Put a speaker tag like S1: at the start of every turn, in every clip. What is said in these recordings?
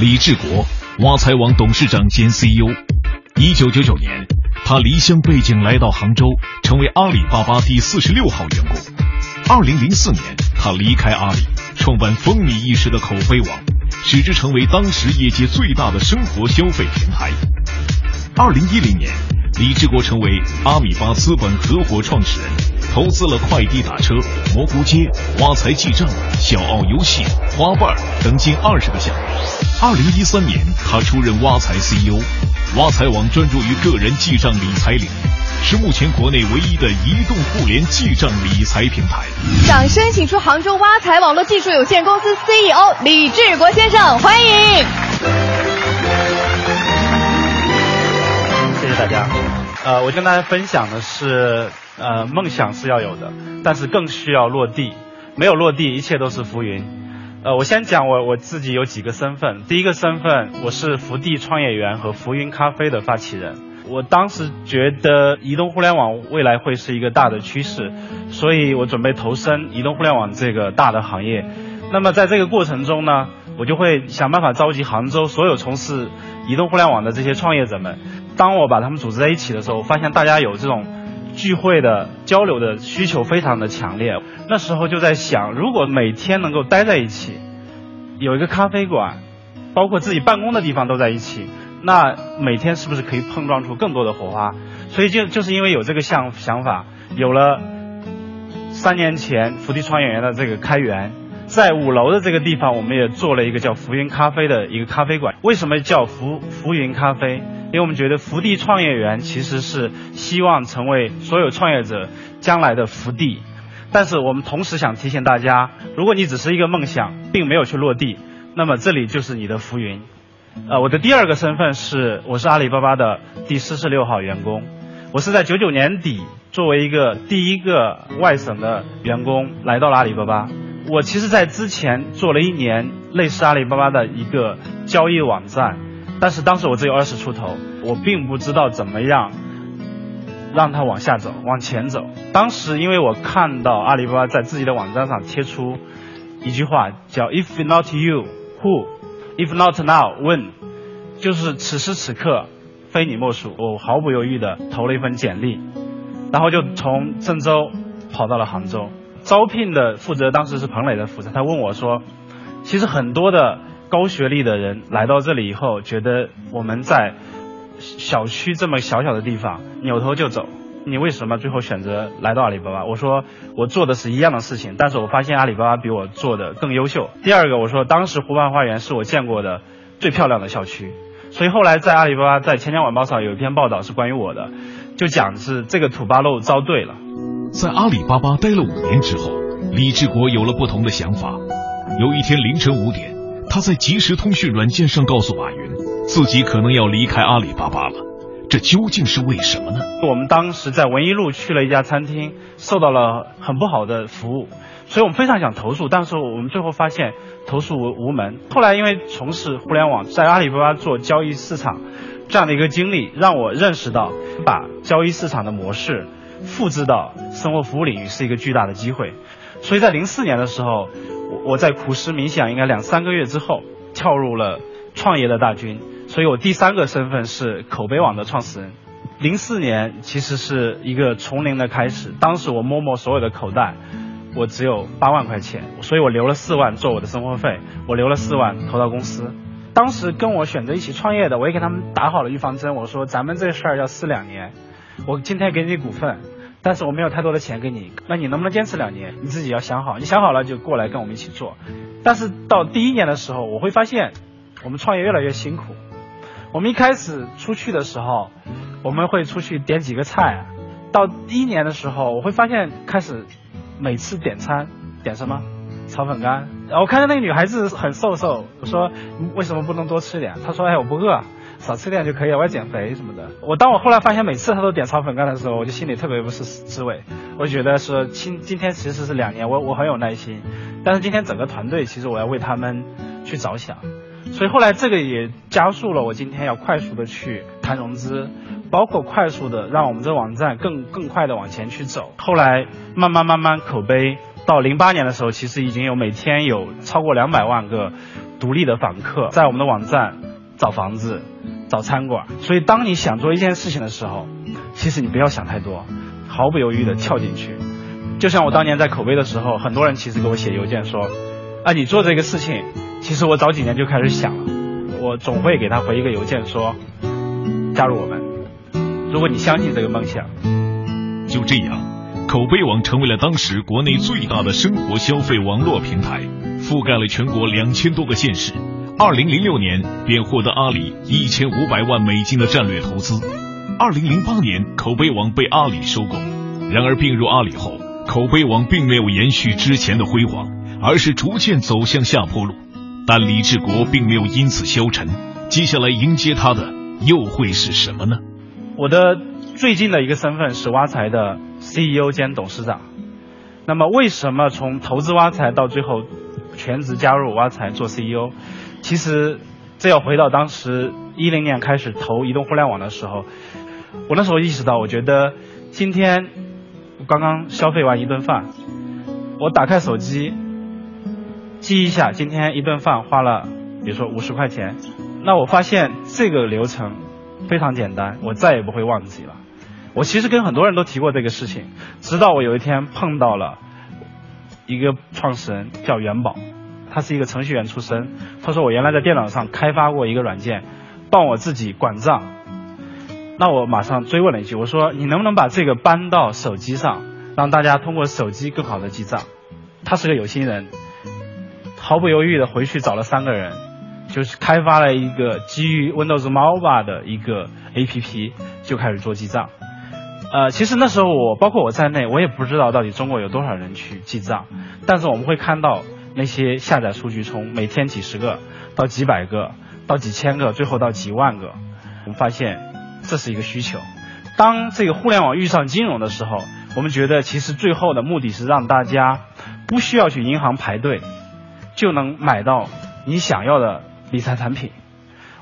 S1: 李志国，挖财网董事长兼 CEO。一九九九年，他离乡背井来到杭州，成为阿里巴巴第四十六号员工。二零零四年，他离开阿里，创办风靡一时的口碑网，使之成为当时业界最大的生活消费平台。二零一零年，李志国成为阿米巴资本合伙创始人，投资了快递打车、蘑菇街、挖财记账、小奥游戏、花瓣等近二十个项目。二零一三年，他出任挖财 CEO。挖财网专注于个人记账理财领域，是目前国内唯一的移动互联记账理财平台。
S2: 掌声请出杭州挖财网络技术有限公司 CEO 李志国先生，欢迎。
S3: 谢谢大家。呃，我跟大家分享的是，呃，梦想是要有的，但是更需要落地。没有落地，一切都是浮云。呃，我先讲我我自己有几个身份。第一个身份，我是福地创业园和浮云咖啡的发起人。我当时觉得移动互联网未来会是一个大的趋势，所以我准备投身移动互联网这个大的行业。那么在这个过程中呢，我就会想办法召集杭州所有从事移动互联网的这些创业者们。当我把他们组织在一起的时候，发现大家有这种聚会的交流的需求非常的强烈。那时候就在想，如果每天能够待在一起，有一个咖啡馆，包括自己办公的地方都在一起，那每天是不是可以碰撞出更多的火花？所以就就是因为有这个想想法，有了三年前福地创业园的这个开源，在五楼的这个地方，我们也做了一个叫浮云咖啡的一个咖啡馆。为什么叫浮浮云咖啡？因为我们觉得福地创业园其实是希望成为所有创业者将来的福地。但是我们同时想提醒大家，如果你只是一个梦想，并没有去落地，那么这里就是你的浮云。呃，我的第二个身份是，我是阿里巴巴的第四十六号员工。我是在九九年底作为一个第一个外省的员工来到了阿里巴巴。我其实，在之前做了一年类似阿里巴巴的一个交易网站，但是当时我只有二十出头，我并不知道怎么样。让他往下走，往前走。当时因为我看到阿里巴巴在自己的网站上贴出一句话，叫 “If not you, who? If not now, when?” 就是此时此刻非你莫属。我毫不犹豫地投了一份简历，然后就从郑州跑到了杭州。招聘的负责当时是彭磊的负责，他问我说：“其实很多的高学历的人来到这里以后，觉得我们在。”小区这么小小的地方，扭头就走，你为什么最后选择来到阿里巴巴？我说我做的是一样的事情，但是我发现阿里巴巴比我做的更优秀。第二个，我说当时湖畔花园是我见过的最漂亮的校区，所以后来在阿里巴巴在钱江晚报上有一篇报道是关于我的，就讲是这个土八路遭对了。
S1: 在阿里巴巴待了五年之后，李志国有了不同的想法。有一天凌晨五点，他在即时通讯软件上告诉马云。自己可能要离开阿里巴巴了，这究竟是为什么呢？
S3: 我们当时在文一路去了一家餐厅，受到了很不好的服务，所以我们非常想投诉，但是我们最后发现投诉无无门。后来因为从事互联网，在阿里巴巴做交易市场这样的一个经历，让我认识到把交易市场的模式复制到生活服务领域是一个巨大的机会。所以在零四年的时候，我在苦思冥想，应该两三个月之后，跳入了创业的大军。所以我第三个身份是口碑网的创始人。零四年其实是一个从零的开始，当时我摸摸所有的口袋，我只有八万块钱，所以我留了四万做我的生活费，我留了四万投到公司。当时跟我选择一起创业的，我也给他们打好了预防针，我说咱们这事儿要试两年，我今天给你股份，但是我没有太多的钱给你，那你能不能坚持两年？你自己要想好，你想好了就过来跟我们一起做。但是到第一年的时候，我会发现我们创业越来越辛苦。我们一开始出去的时候，我们会出去点几个菜。到第一年的时候，我会发现开始每次点餐点什么炒粉干。然后我看到那个女孩子很瘦瘦，我说为什么不能多吃点？她说哎我不饿，少吃点就可以了，我要减肥什么的。我当我后来发现每次他都点炒粉干的时候，我就心里特别不是滋味。我觉得说今今天其实是两年，我我很有耐心，但是今天整个团队其实我要为他们去着想。所以后来这个也加速了我今天要快速的去谈融资，包括快速的让我们这网站更更快的往前去走。后来慢慢慢慢口碑到零八年的时候，其实已经有每天有超过两百万个独立的访客，在我们的网站找房子、找餐馆。所以，当你想做一件事情的时候，其实你不要想太多，毫不犹豫的跳进去。就像我当年在口碑的时候，很多人其实给我写邮件说：“啊，你做这个事情，其实我早几年就开始想了。”我总会给他回一个邮件说：“加入我们，如果你相信这个梦想。”
S1: 就这样，口碑网成为了当时国内最大的生活消费网络平台，覆盖了全国两千多个县市。二零零六年便获得阿里一千五百万美金的战略投资。二零零八年，口碑网被阿里收购。然而并入阿里后，口碑网并没有延续之前的辉煌，而是逐渐走向下坡路。但李志国并没有因此消沉，接下来迎接他的又会是什么呢？
S3: 我的。最近的一个身份是挖财的 CEO 兼董事长。那么，为什么从投资挖财到最后全职加入挖财做 CEO？其实，这要回到当时一零年开始投移动互联网的时候，我那时候意识到，我觉得今天我刚刚消费完一顿饭，我打开手机记一下今天一顿饭花了，比如说五十块钱，那我发现这个流程非常简单，我再也不会忘记了。我其实跟很多人都提过这个事情，直到我有一天碰到了一个创始人叫元宝，他是一个程序员出身。他说我原来在电脑上开发过一个软件，帮我自己管账。那我马上追问了一句，我说你能不能把这个搬到手机上，让大家通过手机更好的记账？他是个有心人，毫不犹豫的回去找了三个人，就是开发了一个基于 Windows Mobile 的一个 APP，就开始做记账。呃，其实那时候我包括我在内，我也不知道到底中国有多少人去记账，但是我们会看到那些下载数据从每天几十个到几百个到几千个，最后到几万个，我们发现这是一个需求。当这个互联网遇上金融的时候，我们觉得其实最后的目的是让大家不需要去银行排队，就能买到你想要的理财产品。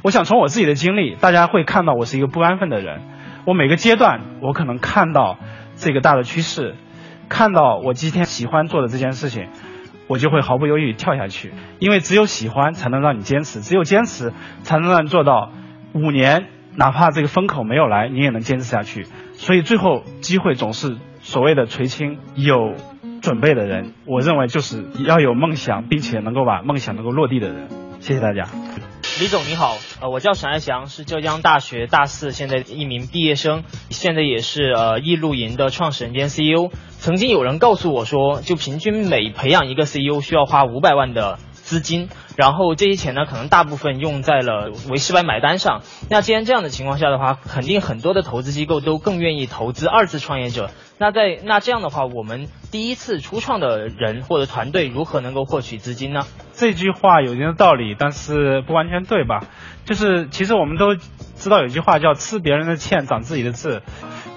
S3: 我想从我自己的经历，大家会看到我是一个不安分的人。我每个阶段，我可能看到这个大的趋势，看到我今天喜欢做的这件事情，我就会毫不犹豫跳下去。因为只有喜欢才能让你坚持，只有坚持才能让你做到五年，哪怕这个风口没有来，你也能坚持下去。所以最后机会总是所谓的垂青，有准备的人，我认为就是要有梦想，并且能够把梦想能够落地的人。谢谢大家。
S4: 李总你好，呃，我叫沈爱祥，是浙江大学大四现在一名毕业生，现在也是呃易露营的创始人兼 CEO。曾经有人告诉我说，就平均每培养一个 CEO 需要花五百万的资金，然后这些钱呢，可能大部分用在了为失败买单上。那既然这样的情况下的话，肯定很多的投资机构都更愿意投资二次创业者。那在那这样的话，我们第一次初创的人或者团队如何能够获取资金呢？
S3: 这句话有一定的道理，但是不完全对吧？就是其实我们都知道有句话叫“吃别人的欠，长自己的智”。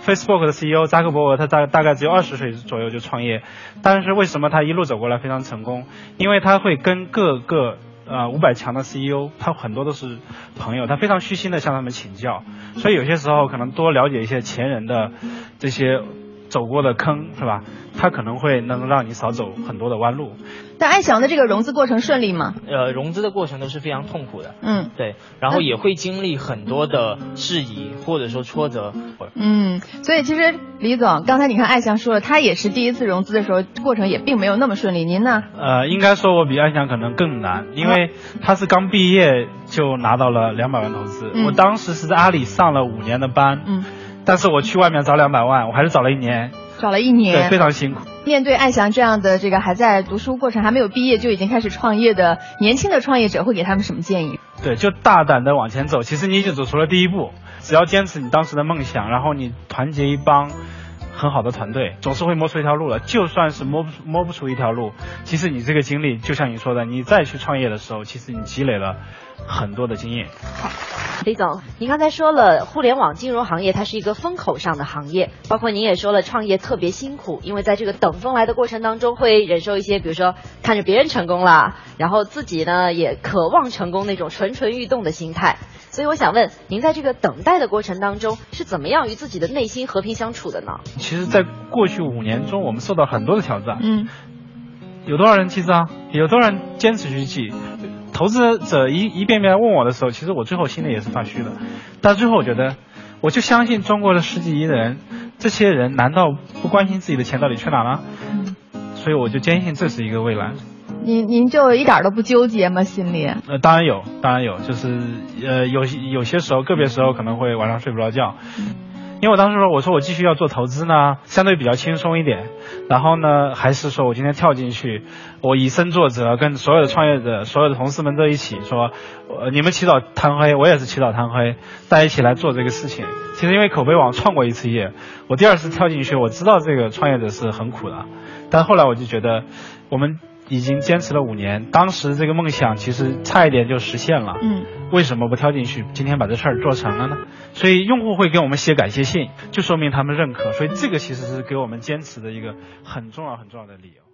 S3: Facebook 的 CEO 扎克伯格他大大概只有二十岁左右就创业，但是为什么他一路走过来非常成功？因为他会跟各个呃五百强的 CEO，他很多都是朋友，他非常虚心的向他们请教，所以有些时候可能多了解一些前人的这些。走过的坑是吧？它可能会能让你少走很多的弯路。
S2: 但爱翔的这个融资过程顺利吗？
S4: 呃，融资的过程都是非常痛苦的。
S2: 嗯，
S4: 对，然后也会经历很多的质疑或者说挫折。
S2: 嗯，所以其实李总刚才你看爱翔说了，他也是第一次融资的时候，过程也并没有那么顺利。您呢？
S3: 呃，应该说我比爱翔可能更难，因为他是刚毕业就拿到了两百万投资。我当时是在阿里上了五年的班。
S2: 嗯。
S3: 但是我去外面找两百万，我还是找了一年，
S2: 找了一年，
S3: 对，非常辛苦。
S2: 面对爱翔这样的这个还在读书过程、还没有毕业就已经开始创业的年轻的创业者，会给他们什么建议？
S3: 对，就大胆的往前走。其实你已经走出了第一步，只要坚持你当时的梦想，然后你团结一帮很好的团队，总是会摸出一条路的。就算是摸不摸不出一条路，其实你这个经历，就像你说的，你再去创业的时候，其实你积累了很多的经验。
S2: 好。
S5: 李总，您刚才说了，互联网金融行业它是一个风口上的行业，包括您也说了，创业特别辛苦，因为在这个等风来的过程当中，会忍受一些，比如说看着别人成功了，然后自己呢也渴望成功那种蠢蠢欲动的心态。所以我想问，您在这个等待的过程当中，是怎么样与自己的内心和平相处的呢？
S3: 其实，在过去五年中，我们受到很多的挑战。
S2: 嗯，
S3: 有多少人记账？有多少人坚持去记？投资者一一遍遍问我的时候，其实我最后心里也是发虚的。但最后我觉得，我就相信中国的十几亿的人，这些人难道不关心自己的钱到底去哪了？所以我就坚信这是一个未来。
S2: 您您就一点都不纠结吗？心里？
S3: 呃，当然有，当然有，就是呃有有些时候，个别时候可能会晚上睡不着觉。因为我当时说，我说我继续要做投资呢，相对比较轻松一点。然后呢，还是说我今天跳进去，我以身作则，跟所有的创业者、所有的同事们都一起说，呃，你们起早贪黑，我也是起早贪黑，大家一起来做这个事情。其实因为口碑网创过一次业，我第二次跳进去，我知道这个创业者是很苦的，但后来我就觉得，我们。已经坚持了五年，当时这个梦想其实差一点就实现了。
S2: 嗯，
S3: 为什么不跳进去？今天把这事儿做成了呢？所以用户会给我们写感谢信，就说明他们认可。所以这个其实是给我们坚持的一个很重要很重要的理由。